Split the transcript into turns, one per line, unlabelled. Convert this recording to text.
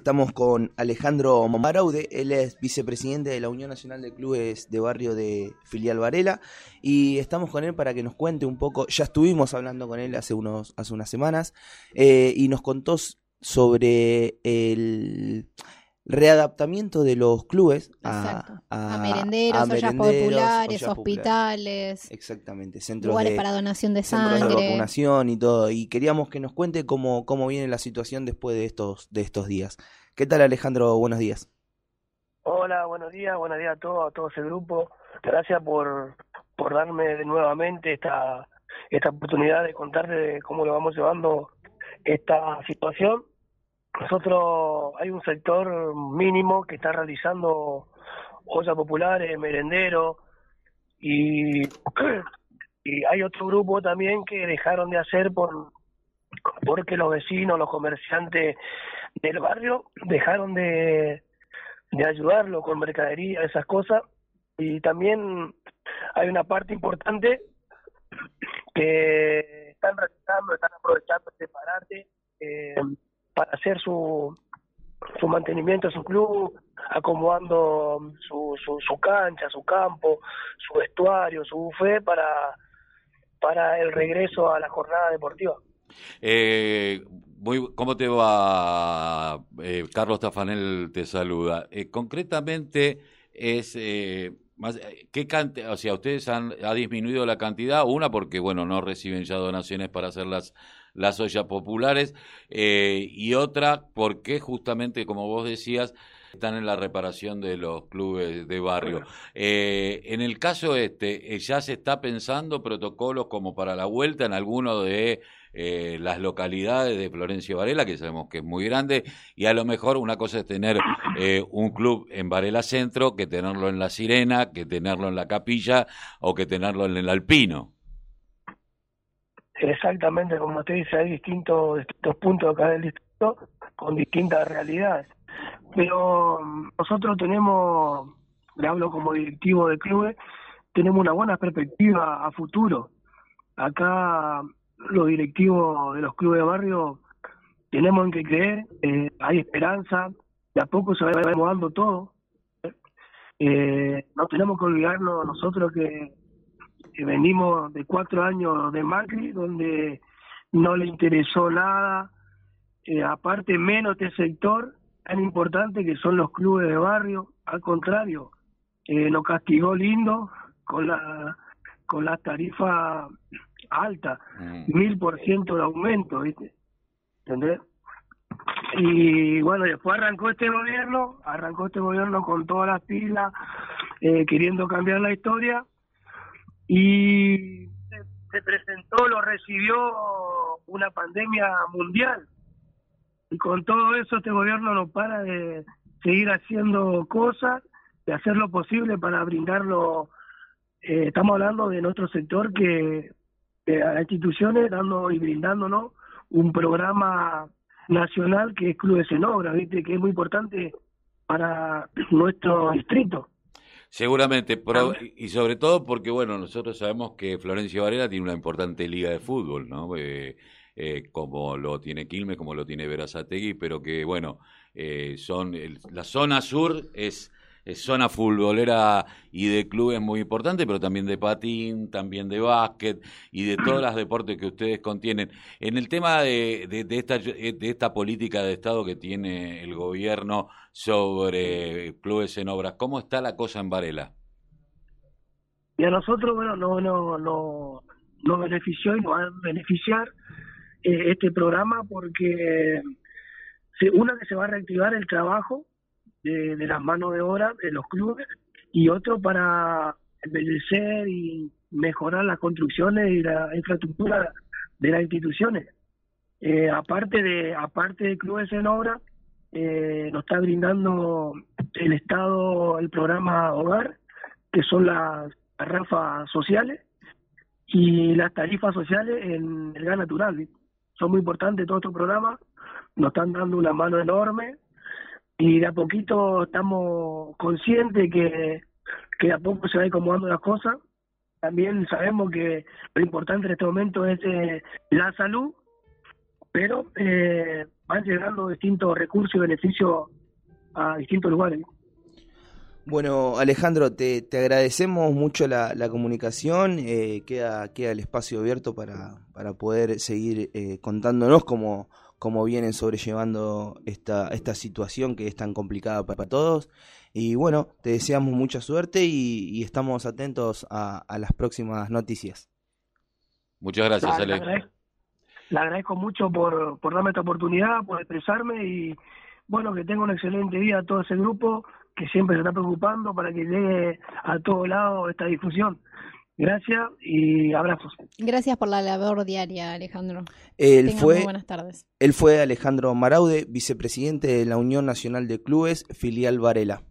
Estamos con Alejandro Maraude, él es vicepresidente de la Unión Nacional de Clubes de Barrio de Filial Varela y estamos con él para que nos cuente un poco, ya estuvimos hablando con él hace, unos, hace unas semanas eh, y nos contó sobre el readaptamiento de los clubes
a, a, merenderos, ollas populares, hospitales,
exactamente,
centros lugares para donación de sangre,
de vacunación y todo. Y queríamos que nos cuente cómo, cómo viene la situación después de estos, de estos días. ¿Qué tal Alejandro? Buenos días.
Hola, buenos días, buenos días a todo, a todo ese grupo. Gracias por, por darme nuevamente esta, esta oportunidad de contarte cómo lo vamos llevando esta situación nosotros hay un sector mínimo que está realizando ollas populares, merendero y, y hay otro grupo también que dejaron de hacer por porque los vecinos, los comerciantes del barrio dejaron de, de ayudarlo con mercadería, esas cosas. Y también hay una parte importante que están realizando, están aprovechando este parate. Eh, para hacer su, su mantenimiento su club, acomodando su, su, cancha, su campo, su vestuario, su buffet para, para el regreso a la jornada deportiva.
Eh, muy, ¿Cómo te va? Eh, Carlos Tafanel te saluda. Eh, concretamente, es eh, más, ¿qué o sea, ustedes han ha disminuido la cantidad, una porque bueno no reciben ya donaciones para hacer las las ollas populares, eh, y otra porque justamente, como vos decías, están en la reparación de los clubes de barrio. Eh, en el caso este, eh, ¿ya se está pensando protocolos como para la vuelta en alguno de las localidades de Florencia Varela, que sabemos que es muy grande, y a lo mejor una cosa es tener un club en Varela Centro, que tenerlo en La Sirena, que tenerlo en La Capilla o que tenerlo en el Alpino.
Exactamente, como te dice, hay distintos, distintos puntos acá del distrito con distintas realidades. Pero mm, nosotros tenemos, le hablo como directivo de clubes, tenemos una buena perspectiva a futuro. Acá los directivos de los clubes de barrio tenemos en que creer, eh, hay esperanza, de a poco se va acomodando todo. Eh, no tenemos que olvidarnos nosotros que venimos de cuatro años de Macri, donde no le interesó nada, eh, aparte menos este sector tan importante que son los clubes de barrio, al contrario, eh, nos castigó lindo con la con la tarifa alta, mm. mil por ciento de aumento, ¿viste? ¿Entendés? Y bueno, después arrancó este gobierno, arrancó este gobierno con todas las pilas, eh, queriendo cambiar la historia, y se, presentó, lo recibió una pandemia mundial. Y con todo eso este gobierno no para de seguir haciendo cosas, de hacer lo posible para brindarlo. Eh, estamos hablando de nuestro sector que a las instituciones dando y brindándonos un programa nacional que es Clubes en Obra, ¿viste? que es muy importante para nuestro distrito.
Seguramente, y sobre todo porque, bueno, nosotros sabemos que Florencio Varela tiene una importante liga de fútbol, ¿no? Eh, eh, como lo tiene Quilmes, como lo tiene Verazategui, pero que, bueno, eh, son la zona sur es zona futbolera y de clubes muy importante, pero también de patín, también de básquet y de todos los deportes que ustedes contienen. En el tema de, de, esta, de esta política de Estado que tiene el gobierno sobre clubes en obras, ¿cómo está la cosa en Varela?
Y a nosotros, bueno, no, no, no, no benefició y nos va a beneficiar eh, este programa porque una que se va a reactivar el trabajo de, las manos de obra de los clubes y otro para embellecer y mejorar las construcciones y la infraestructura de las instituciones. Eh, aparte de aparte de clubes en obra, eh, nos está brindando el Estado el programa Hogar, que son las rafas sociales y las tarifas sociales en el gas natural. Son muy importantes todos estos programas, nos están dando una mano enorme y de a poquito estamos conscientes que, que de a poco se va acomodando las cosas. También sabemos que lo importante en este momento es eh, la salud pero eh, van llegando distintos recursos y beneficios a distintos lugares.
Bueno, Alejandro, te, agradecemos mucho la, comunicación. Eh, queda, queda el espacio abierto para, para poder seguir eh, contándonos cómo, cómo vienen sobrellevando esta, esta situación que es tan complicada para, todos. Y bueno, te deseamos mucha suerte y, estamos atentos a, las próximas noticias.
Muchas gracias, Ale.
Le agradezco, mucho por, por darme esta oportunidad, por expresarme y bueno, que tenga un excelente día a todo ese grupo que siempre se está preocupando para que llegue a todo lado esta difusión. Gracias y abrazos.
Gracias por la labor diaria, Alejandro.
Él fue,
buenas tardes.
Él fue Alejandro Maraude, vicepresidente de la Unión Nacional de Clubes, filial Varela.